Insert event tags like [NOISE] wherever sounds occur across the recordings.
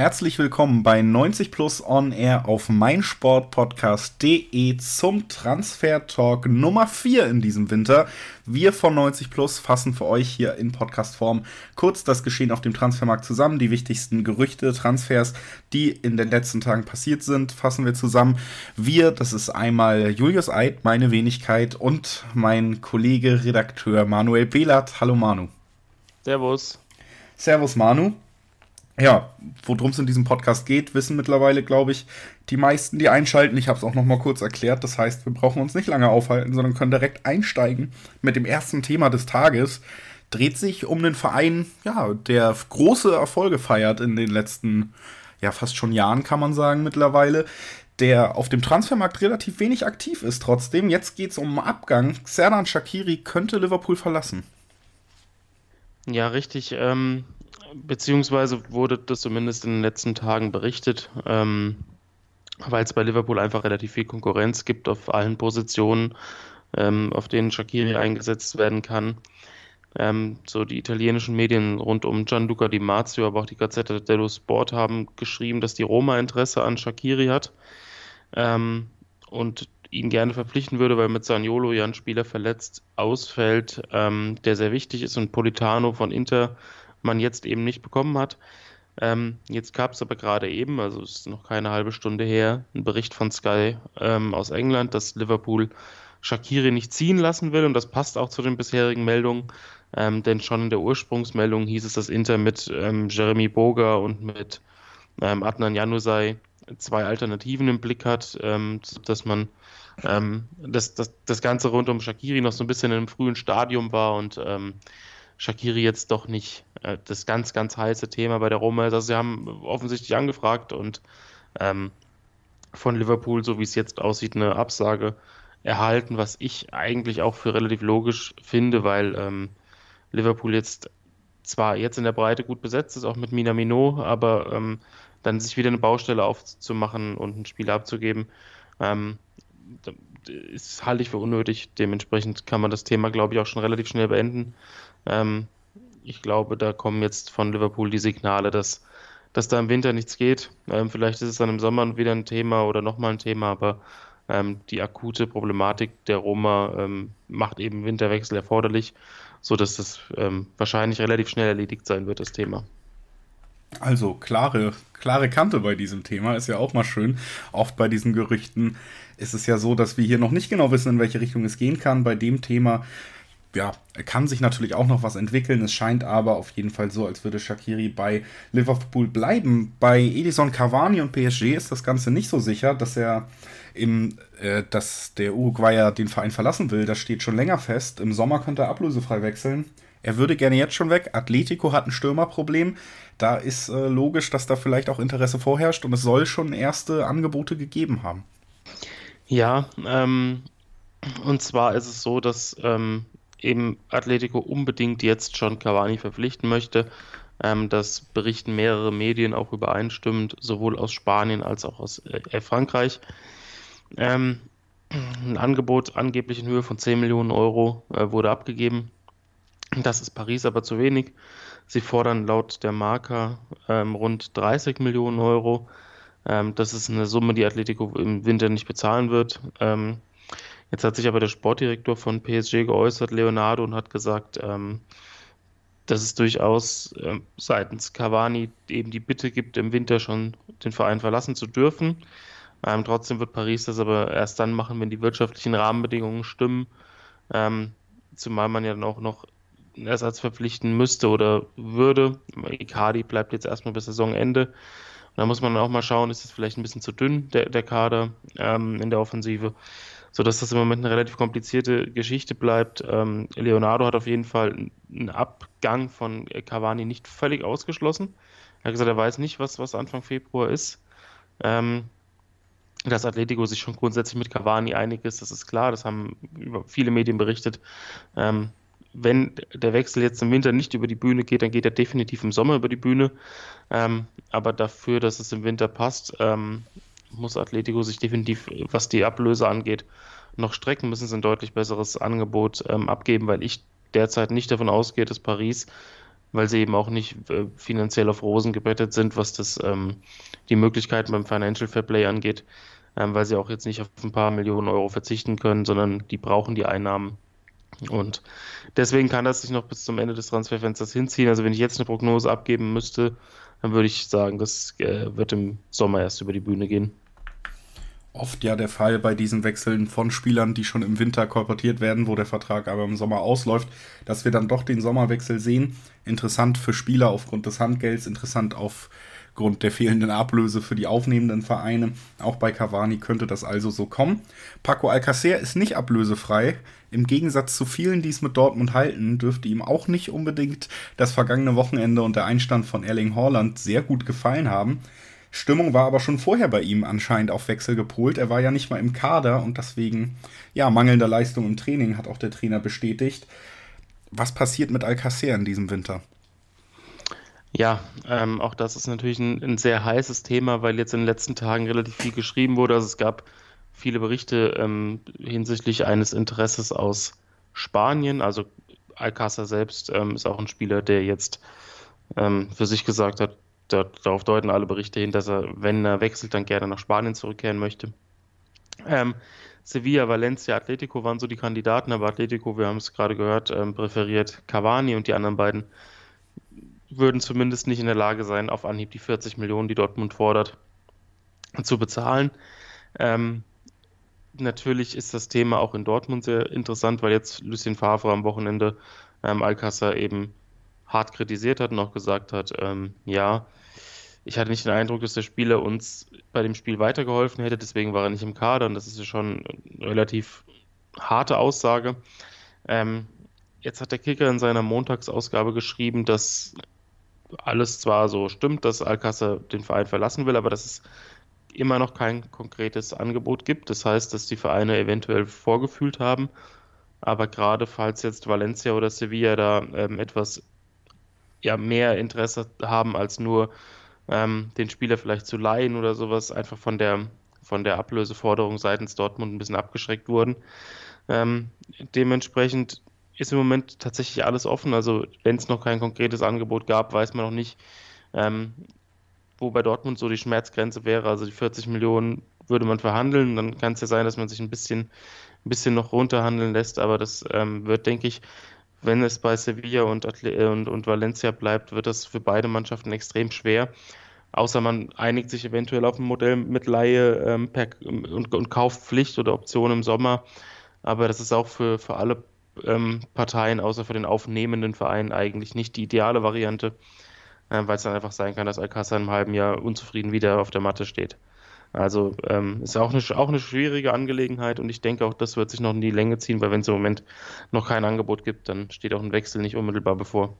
Herzlich willkommen bei 90 Plus On Air auf meinsportpodcast.de zum Transfer Talk Nummer 4 in diesem Winter. Wir von 90 Plus fassen für euch hier in Podcastform kurz das Geschehen auf dem Transfermarkt zusammen. Die wichtigsten Gerüchte, Transfers, die in den letzten Tagen passiert sind, fassen wir zusammen. Wir, das ist einmal Julius Eid, meine Wenigkeit und mein Kollege Redakteur Manuel Behlert. Hallo Manu. Servus. Servus Manu ja, worum es in diesem Podcast geht, wissen mittlerweile, glaube ich, die meisten, die einschalten. Ich habe es auch noch mal kurz erklärt. Das heißt, wir brauchen uns nicht lange aufhalten, sondern können direkt einsteigen mit dem ersten Thema des Tages. Dreht sich um einen Verein, ja, der große Erfolge feiert in den letzten, ja, fast schon Jahren, kann man sagen, mittlerweile. Der auf dem Transfermarkt relativ wenig aktiv ist. Trotzdem, jetzt geht es um Abgang. Serdan Shakiri könnte Liverpool verlassen. Ja, richtig. Ähm, beziehungsweise wurde das zumindest in den letzten Tagen berichtet, ähm, weil es bei Liverpool einfach relativ viel Konkurrenz gibt auf allen Positionen, ähm, auf denen Shakiri eingesetzt werden kann. Ähm, so die italienischen Medien rund um Gianluca Di Marzio, aber auch die Gazzetta dello Sport haben geschrieben, dass die Roma Interesse an Shakiri hat ähm, und ihn gerne verpflichten würde, weil mit Saniolo ja ein Spieler verletzt ausfällt, ähm, der sehr wichtig ist und Politano von Inter man jetzt eben nicht bekommen hat. Ähm, jetzt gab es aber gerade eben, also es ist noch keine halbe Stunde her, ein Bericht von Sky ähm, aus England, dass Liverpool Shakiri nicht ziehen lassen will und das passt auch zu den bisherigen Meldungen, ähm, denn schon in der Ursprungsmeldung hieß es, dass Inter mit ähm, Jeremy Boga und mit ähm, Adnan Januzaj zwei Alternativen im Blick hat, ähm, dass man dass, dass das Ganze rund um Shakiri noch so ein bisschen in einem frühen Stadium war und Shakiri jetzt doch nicht äh, das ganz, ganz heiße Thema bei der Roma ist. Also sie haben offensichtlich angefragt und ähm, von Liverpool, so wie es jetzt aussieht, eine Absage erhalten, was ich eigentlich auch für relativ logisch finde, weil ähm, Liverpool jetzt zwar jetzt in der Breite gut besetzt ist, auch mit Minamino, aber ähm, dann sich wieder eine Baustelle aufzumachen und einen Spieler abzugeben, ähm, ist, halte ich für unnötig. Dementsprechend kann man das Thema, glaube ich, auch schon relativ schnell beenden. Ähm, ich glaube, da kommen jetzt von Liverpool die Signale, dass, dass da im Winter nichts geht. Ähm, vielleicht ist es dann im Sommer wieder ein Thema oder nochmal ein Thema, aber ähm, die akute Problematik der Roma ähm, macht eben Winterwechsel erforderlich, sodass das ähm, wahrscheinlich relativ schnell erledigt sein wird, das Thema. Also klare, klare Kante bei diesem Thema ist ja auch mal schön. Oft bei diesen Gerüchten ist es ja so, dass wir hier noch nicht genau wissen, in welche Richtung es gehen kann. Bei dem Thema ja, kann sich natürlich auch noch was entwickeln. Es scheint aber auf jeden Fall so, als würde Shakiri bei Liverpool bleiben. Bei Edison Cavani und PSG ist das Ganze nicht so sicher, dass er im, äh, dass der Uruguayer den Verein verlassen will. Das steht schon länger fest. Im Sommer könnte er ablösefrei wechseln. Er würde gerne jetzt schon weg. Atletico hat ein Stürmerproblem. Da ist äh, logisch, dass da vielleicht auch Interesse vorherrscht und es soll schon erste Angebote gegeben haben. Ja, ähm, und zwar ist es so, dass ähm, eben Atletico unbedingt jetzt schon Cavani verpflichten möchte. Ähm, das berichten mehrere Medien auch übereinstimmend, sowohl aus Spanien als auch aus äh, Frankreich. Ähm, ein Angebot angeblich in Höhe von 10 Millionen Euro äh, wurde abgegeben. Das ist Paris aber zu wenig. Sie fordern laut der Marker ähm, rund 30 Millionen Euro. Ähm, das ist eine Summe, die Atletico im Winter nicht bezahlen wird. Jetzt hat sich aber der Sportdirektor von PSG geäußert, Leonardo, und hat gesagt, ähm, dass es durchaus ähm, seitens Cavani eben die Bitte gibt, im Winter schon den Verein verlassen zu dürfen. Ähm, trotzdem wird Paris das aber erst dann machen, wenn die wirtschaftlichen Rahmenbedingungen stimmen. Ähm, zumal man ja dann auch noch einen Ersatz verpflichten müsste oder würde. Icardi bleibt jetzt erstmal bis Saisonende. Da muss man auch mal schauen, ist es vielleicht ein bisschen zu dünn, der, der Kader ähm, in der Offensive sodass das im Moment eine relativ komplizierte Geschichte bleibt. Ähm, Leonardo hat auf jeden Fall einen Abgang von Cavani nicht völlig ausgeschlossen. Er hat gesagt, er weiß nicht, was, was Anfang Februar ist. Ähm, dass Atletico sich schon grundsätzlich mit Cavani einig ist, das ist klar, das haben viele Medien berichtet. Ähm, wenn der Wechsel jetzt im Winter nicht über die Bühne geht, dann geht er definitiv im Sommer über die Bühne. Ähm, aber dafür, dass es im Winter passt, ähm, muss Atletico sich definitiv, was die Ablöse angeht, noch strecken, müssen sie ein deutlich besseres Angebot ähm, abgeben, weil ich derzeit nicht davon ausgehe, dass Paris, weil sie eben auch nicht äh, finanziell auf Rosen gebettet sind, was das ähm, die Möglichkeiten beim Financial Fair Play angeht, ähm, weil sie auch jetzt nicht auf ein paar Millionen Euro verzichten können, sondern die brauchen die Einnahmen. Und deswegen kann das sich noch bis zum Ende des Transferfensters hinziehen. Also wenn ich jetzt eine Prognose abgeben müsste, dann würde ich sagen, das äh, wird im Sommer erst über die Bühne gehen oft ja der Fall bei diesen Wechseln von Spielern, die schon im Winter kolportiert werden, wo der Vertrag aber im Sommer ausläuft, dass wir dann doch den Sommerwechsel sehen. Interessant für Spieler aufgrund des Handgelds, interessant aufgrund der fehlenden Ablöse für die aufnehmenden Vereine. Auch bei Cavani könnte das also so kommen. Paco Alcacer ist nicht ablösefrei. Im Gegensatz zu vielen, die es mit Dortmund halten, dürfte ihm auch nicht unbedingt das vergangene Wochenende und der Einstand von Erling Haaland sehr gut gefallen haben. Stimmung war aber schon vorher bei ihm anscheinend auf Wechsel gepolt. Er war ja nicht mal im Kader und deswegen, ja, mangelnder Leistung im Training, hat auch der Trainer bestätigt. Was passiert mit Alcacer in diesem Winter? Ja, ähm, auch das ist natürlich ein, ein, sehr heißes Thema, weil jetzt in den letzten Tagen relativ viel geschrieben wurde. Also es gab viele Berichte ähm, hinsichtlich eines Interesses aus Spanien. Also Alcácer selbst ähm, ist auch ein Spieler, der jetzt ähm, für sich gesagt hat, darauf deuten alle Berichte hin, dass er, wenn er wechselt, dann gerne nach Spanien zurückkehren möchte. Ähm, Sevilla, Valencia, Atletico waren so die Kandidaten, aber Atletico, wir haben es gerade gehört, ähm, präferiert Cavani und die anderen beiden würden zumindest nicht in der Lage sein, auf Anhieb die 40 Millionen, die Dortmund fordert, zu bezahlen. Ähm, natürlich ist das Thema auch in Dortmund sehr interessant, weil jetzt Lucien Favre am Wochenende ähm, Alcázar eben hart kritisiert hat und auch gesagt hat, ähm, ja, ich hatte nicht den Eindruck, dass der Spieler uns bei dem Spiel weitergeholfen hätte, deswegen war er nicht im Kader und das ist ja schon eine relativ harte Aussage. Ähm, jetzt hat der Kicker in seiner Montagsausgabe geschrieben, dass alles zwar so stimmt, dass Alcázar den Verein verlassen will, aber dass es immer noch kein konkretes Angebot gibt. Das heißt, dass die Vereine eventuell vorgefühlt haben. Aber gerade falls jetzt Valencia oder Sevilla da ähm, etwas ja, mehr Interesse haben als nur ähm, den Spieler vielleicht zu leihen oder sowas, einfach von der, von der Ablöseforderung seitens Dortmund ein bisschen abgeschreckt wurden. Ähm, dementsprechend ist im Moment tatsächlich alles offen. Also wenn es noch kein konkretes Angebot gab, weiß man noch nicht, ähm, wo bei Dortmund so die Schmerzgrenze wäre. Also die 40 Millionen würde man verhandeln. Dann kann es ja sein, dass man sich ein bisschen, ein bisschen noch runterhandeln lässt. Aber das ähm, wird, denke ich, wenn es bei Sevilla und, und, und Valencia bleibt, wird das für beide Mannschaften extrem schwer. Außer man einigt sich eventuell auf ein Modell mit Laie ähm, per, und, und Kaufpflicht oder Option im Sommer. Aber das ist auch für, für alle ähm, Parteien, außer für den aufnehmenden Verein, eigentlich nicht die ideale Variante, äh, weil es dann einfach sein kann, dass Alcázar im halben Jahr unzufrieden wieder auf der Matte steht. Also ähm, ist auch eine, auch eine schwierige Angelegenheit und ich denke auch, das wird sich noch in die Länge ziehen, weil wenn es im Moment noch kein Angebot gibt, dann steht auch ein Wechsel nicht unmittelbar bevor.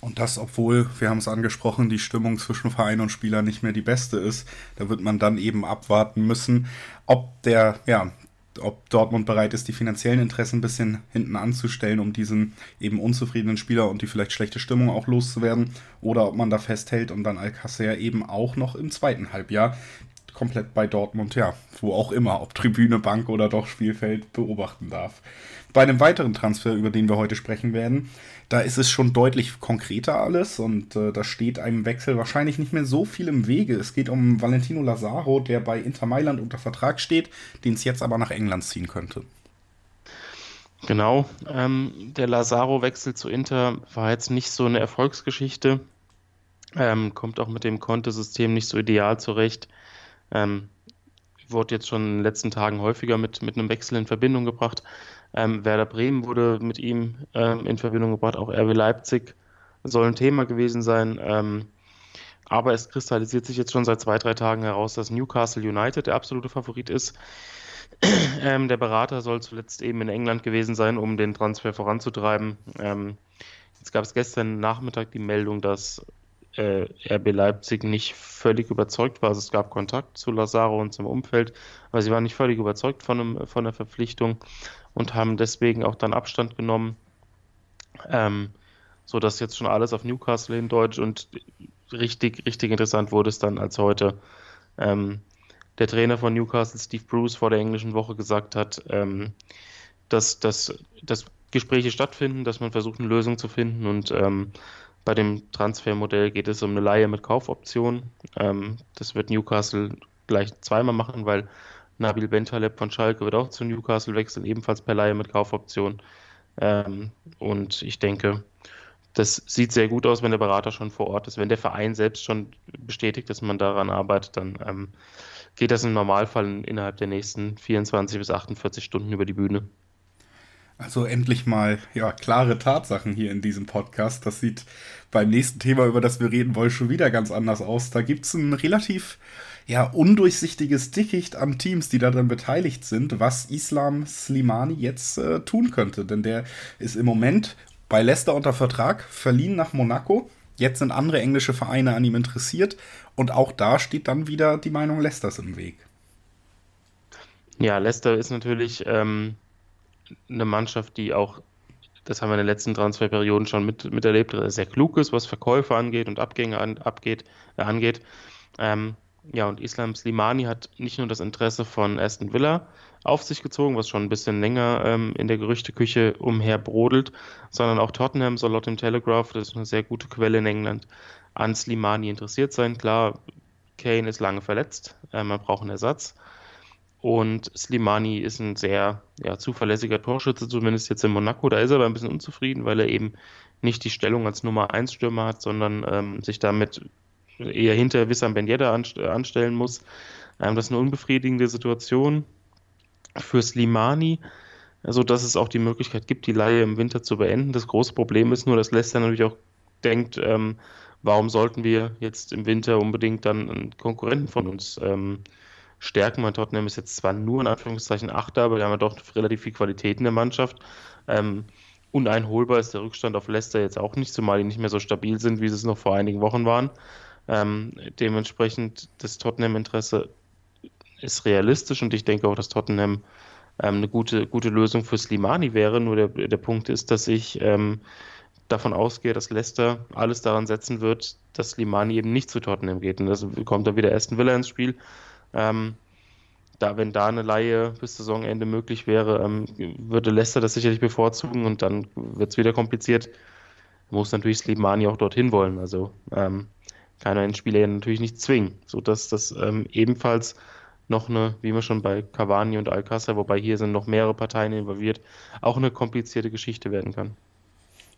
Und das, obwohl, wir haben es angesprochen, die Stimmung zwischen Verein und Spieler nicht mehr die beste ist. Da wird man dann eben abwarten müssen, ob der, ja, ob Dortmund bereit ist, die finanziellen Interessen ein bisschen hinten anzustellen, um diesen eben unzufriedenen Spieler und die vielleicht schlechte Stimmung auch loszuwerden, oder ob man da festhält und dann Alcacer eben auch noch im zweiten Halbjahr komplett bei Dortmund, ja, wo auch immer, ob Tribüne, Bank oder doch Spielfeld, beobachten darf. Bei einem weiteren Transfer, über den wir heute sprechen werden, da ist es schon deutlich konkreter alles und äh, da steht einem Wechsel wahrscheinlich nicht mehr so viel im Wege. Es geht um Valentino Lazaro, der bei Inter Mailand unter Vertrag steht, den es jetzt aber nach England ziehen könnte. Genau, ähm, der Lazaro-Wechsel zu Inter war jetzt nicht so eine Erfolgsgeschichte. Ähm, kommt auch mit dem Kontesystem nicht so ideal zurecht. Ähm, wurde jetzt schon in den letzten Tagen häufiger mit, mit einem Wechsel in Verbindung gebracht. Ähm, Werder Bremen wurde mit ihm ähm, in Verbindung gebracht, auch RW Leipzig soll ein Thema gewesen sein. Ähm, aber es kristallisiert sich jetzt schon seit zwei, drei Tagen heraus, dass Newcastle United der absolute Favorit ist. [CLEARS THROAT] Ähm, der Berater soll zuletzt eben in England gewesen sein, um den Transfer voranzutreiben. Ähm, jetzt gab es gestern Nachmittag die Meldung, dass äh, RB Leipzig nicht völlig überzeugt war. Also es gab Kontakt zu Lazaro und zum Umfeld, aber sie waren nicht völlig überzeugt von, einem, von der Verpflichtung und haben deswegen auch dann Abstand genommen, ähm, so jetzt schon alles auf Newcastle hindeutet und richtig, richtig interessant wurde es dann, als heute ähm, der Trainer von Newcastle, Steve Bruce, vor der englischen Woche gesagt hat, ähm, dass, dass, dass Gespräche stattfinden, dass man versucht, eine Lösung zu finden und ähm, bei dem Transfermodell geht es um eine Leihe mit Kaufoption. Ähm, das wird Newcastle gleich zweimal machen, weil Nabil Bentaleb von Schalke wird auch zu Newcastle wechseln, ebenfalls per Leihe mit Kaufoption. Ähm, und ich denke, das sieht sehr gut aus, wenn der Berater schon vor Ort ist. Wenn der Verein selbst schon bestätigt, dass man daran arbeitet, dann ähm, geht das im Normalfall innerhalb der nächsten 24 bis 48 Stunden über die Bühne. Also endlich mal ja klare Tatsachen hier in diesem Podcast. Das sieht beim nächsten Thema, über das wir reden wollen, schon wieder ganz anders aus. Da gibt es ein relativ ja, undurchsichtiges Dickicht an Teams, die daran beteiligt sind, was Islam Slimani jetzt äh, tun könnte. Denn der ist im Moment bei Leicester unter Vertrag, verliehen nach Monaco. Jetzt sind andere englische Vereine an ihm interessiert. Und auch da steht dann wieder die Meinung Leicesters im Weg. Ja, Leicester ist natürlich ähm, eine Mannschaft, die auch, das haben wir in den letzten Transferperioden schon mit, miterlebt, sehr klug ist, was Verkäufe angeht und Abgänge an, abgeht, äh, angeht. Ähm, ja, und Islam Slimani hat nicht nur das Interesse von Aston Villa auf sich gezogen, was schon ein bisschen länger ähm, in der Gerüchteküche umher brodelt, sondern auch Tottenham soll laut dem Telegraph, das ist eine sehr gute Quelle in England, an Slimani interessiert sein. Klar, Kane ist lange verletzt, äh, man braucht einen Ersatz. Und Slimani ist ein sehr ja, zuverlässiger Torschütze, zumindest jetzt in Monaco. Da ist er aber ein bisschen unzufrieden, weil er eben nicht die Stellung als Nummer 1 Stürmer hat, sondern ähm, sich damit eher hinter Wissam Ben Yedda anstellen muss. Ähm, das ist eine unbefriedigende Situation für Slimani, also dass es auch die Möglichkeit gibt, die Laie im Winter zu beenden. Das große Problem ist nur, dass Leicester natürlich auch denkt, ähm, warum sollten wir jetzt im Winter unbedingt dann einen Konkurrenten von uns ähm, stärken? Mein Tottenham ist jetzt zwar nur in Anführungszeichen Achter, aber wir haben ja doch relativ viel Qualität in der Mannschaft. Ähm, uneinholbar ist der Rückstand auf Leicester jetzt auch nicht, zumal die nicht mehr so stabil sind, wie sie es noch vor einigen Wochen waren. Ähm, dementsprechend das Tottenham-Interesse ist realistisch und ich denke auch, dass Tottenham ähm, eine gute, gute Lösung für Slimani wäre. Nur der, der Punkt ist, dass ich ähm, davon ausgehe, dass Leicester alles daran setzen wird, dass Slimani eben nicht zu Tottenham geht. Und das kommt dann wieder Aston Villa ins Spiel. Ähm, da, wenn da eine Laie bis Saisonende möglich wäre, ähm, würde Leicester das sicherlich bevorzugen und dann wird es wieder kompliziert. Muss natürlich Slimani auch dorthin wollen. Also ähm, kann einen Spieler ja natürlich nicht zwingen, sodass das ähm, ebenfalls noch eine, wie wir schon bei Cavani und Alcázar, wobei hier sind noch mehrere Parteien involviert, auch eine komplizierte Geschichte werden kann.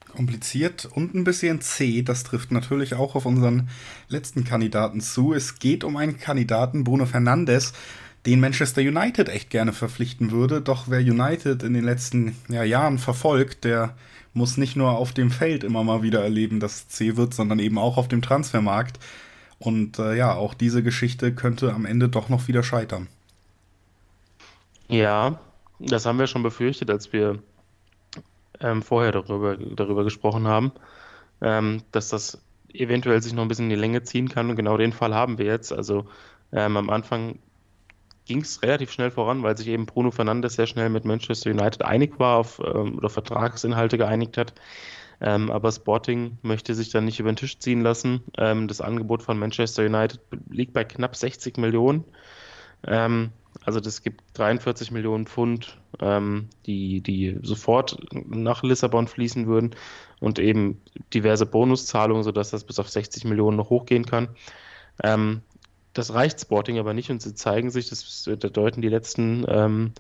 Kompliziert und ein bisschen zäh, das trifft natürlich auch auf unseren letzten Kandidaten zu. Es geht um einen Kandidaten, Bruno Fernandes, den Manchester United echt gerne verpflichten würde. Doch wer United in den letzten ja, Jahren verfolgt, der muss nicht nur auf dem Feld immer mal wieder erleben, dass es zäh wird, sondern eben auch auf dem Transfermarkt. Und äh, ja, auch diese Geschichte könnte am Ende doch noch wieder scheitern. Ja, das haben wir schon befürchtet, als wir ähm, vorher darüber, darüber gesprochen haben, ähm, dass das eventuell sich noch ein bisschen in die Länge ziehen kann. Und genau den Fall haben wir jetzt. Also ähm, am Anfang ging es relativ schnell voran, weil sich eben Bruno Fernandes sehr schnell mit Manchester United einig war auf, ähm, oder Vertragsinhalte geeinigt hat. Ähm, aber Sporting möchte sich dann nicht über den Tisch ziehen lassen. Ähm, das Angebot von Manchester United liegt bei knapp 60 Millionen. Ähm, also das gibt 43 Millionen Pfund, ähm, die, die sofort nach Lissabon fließen würden und eben diverse Bonuszahlungen, sodass das bis auf 60 Millionen noch hochgehen kann. Ähm, das reicht Sporting aber nicht und sie zeigen sich, das, das deuten die letzten ähm,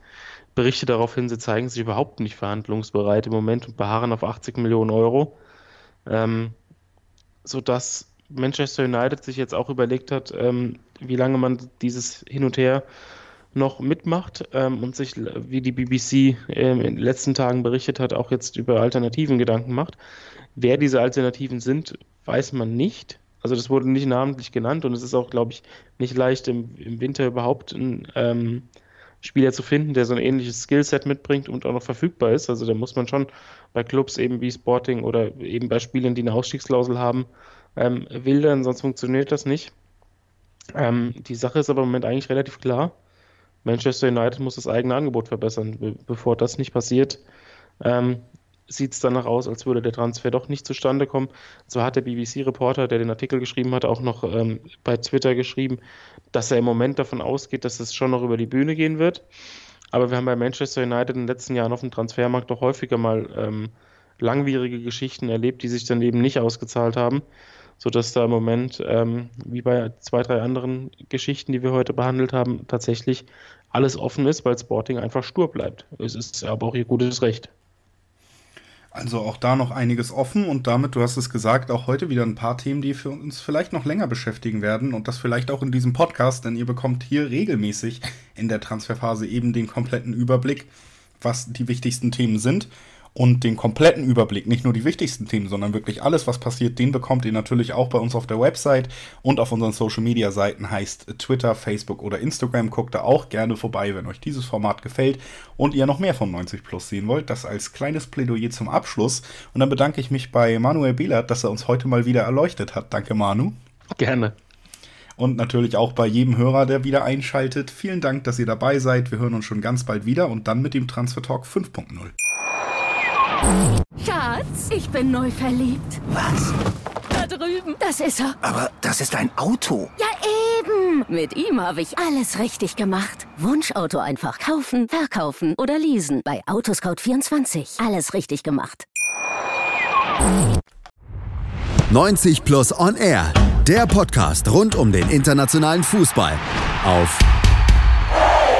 Berichte darauf hin, sie zeigen sich überhaupt nicht verhandlungsbereit im Moment und beharren auf 80 Millionen Euro. Ähm, sodass Manchester United sich jetzt auch überlegt hat, ähm, wie lange man dieses Hin und Her noch mitmacht ähm, und sich, wie die BBC ähm, in den letzten Tagen berichtet hat, auch jetzt über Alternativen Gedanken macht. Wer diese Alternativen sind, weiß man nicht. Also das wurde nicht namentlich genannt und es ist auch, glaube ich, nicht leicht im, im Winter überhaupt ein ähm, Spieler zu finden, der so ein ähnliches Skillset mitbringt und auch noch verfügbar ist. Also da muss man schon bei Clubs eben wie Sporting oder eben bei Spielern, die eine Ausstiegsklausel haben, ähm, wildern, sonst funktioniert das nicht. Ähm, die Sache ist aber im Moment eigentlich relativ klar. Manchester United muss das eigene Angebot verbessern. Be bevor das nicht passiert, ähm, sieht es danach aus, als würde der Transfer doch nicht zustande kommen. So hat der BBC-Reporter, der den Artikel geschrieben hat, auch noch ähm, bei Twitter geschrieben, dass er im Moment davon ausgeht, dass es schon noch über die Bühne gehen wird. Aber wir haben bei Manchester United in den letzten Jahren auf dem Transfermarkt doch häufiger mal ähm, langwierige Geschichten erlebt, die sich dann eben nicht ausgezahlt haben, sodass da im Moment, ähm, wie bei zwei, drei anderen Geschichten, die wir heute behandelt haben, tatsächlich alles offen ist, weil Sporting einfach stur bleibt. Es ist aber auch ihr gutes Recht. Also auch da noch einiges offen und damit, du hast es gesagt, auch heute wieder ein paar Themen, die für uns vielleicht noch länger beschäftigen werden und das vielleicht auch in diesem Podcast, denn ihr bekommt hier regelmäßig in der Transferphase eben den kompletten Überblick, was die wichtigsten Themen sind und den kompletten Überblick, nicht nur die wichtigsten Themen, sondern wirklich alles, was passiert, den bekommt ihr natürlich auch bei uns auf der Website und auf unseren Social Media Seiten, heißt Twitter, Facebook oder Instagram. Guckt da auch gerne vorbei, wenn euch dieses Format gefällt und ihr noch mehr von 90 Plus sehen wollt. Das als kleines Plädoyer zum Abschluss. Und dann bedanke ich mich bei Manuel Behlert, dass er uns heute mal wieder erleuchtet hat. Danke, Manu. Gerne. Und natürlich auch bei jedem Hörer, der wieder einschaltet. Vielen Dank, dass ihr dabei seid. Wir hören uns schon ganz bald wieder und dann mit dem Transfer Talk 5.0. Schatz, ich bin neu verliebt. Was? Da drüben. Das ist er. Aber das ist ein Auto. Ja, eben. Mit ihm habe ich alles richtig gemacht. Wunschauto einfach kaufen, verkaufen oder leasen. Bei Autoscout24. Alles richtig gemacht. 90 Plus On Air. Der Podcast rund um den internationalen Fußball. Auf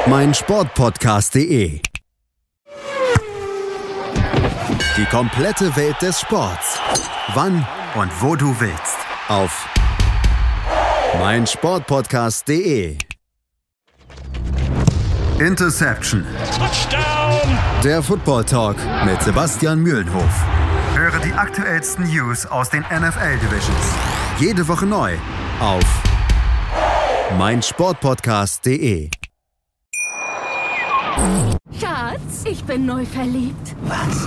meinsportpodcast.de. Die komplette Welt des Sports. Wann und wo du willst. Auf meinsportpodcast.de. Interception. Touchdown! Der Football Talk mit Sebastian Mühlenhof. Höre die aktuellsten News aus den NFL Divisions. Jede Woche neu auf meinsportpodcast.de. Schatz, ich bin neu verliebt. Was?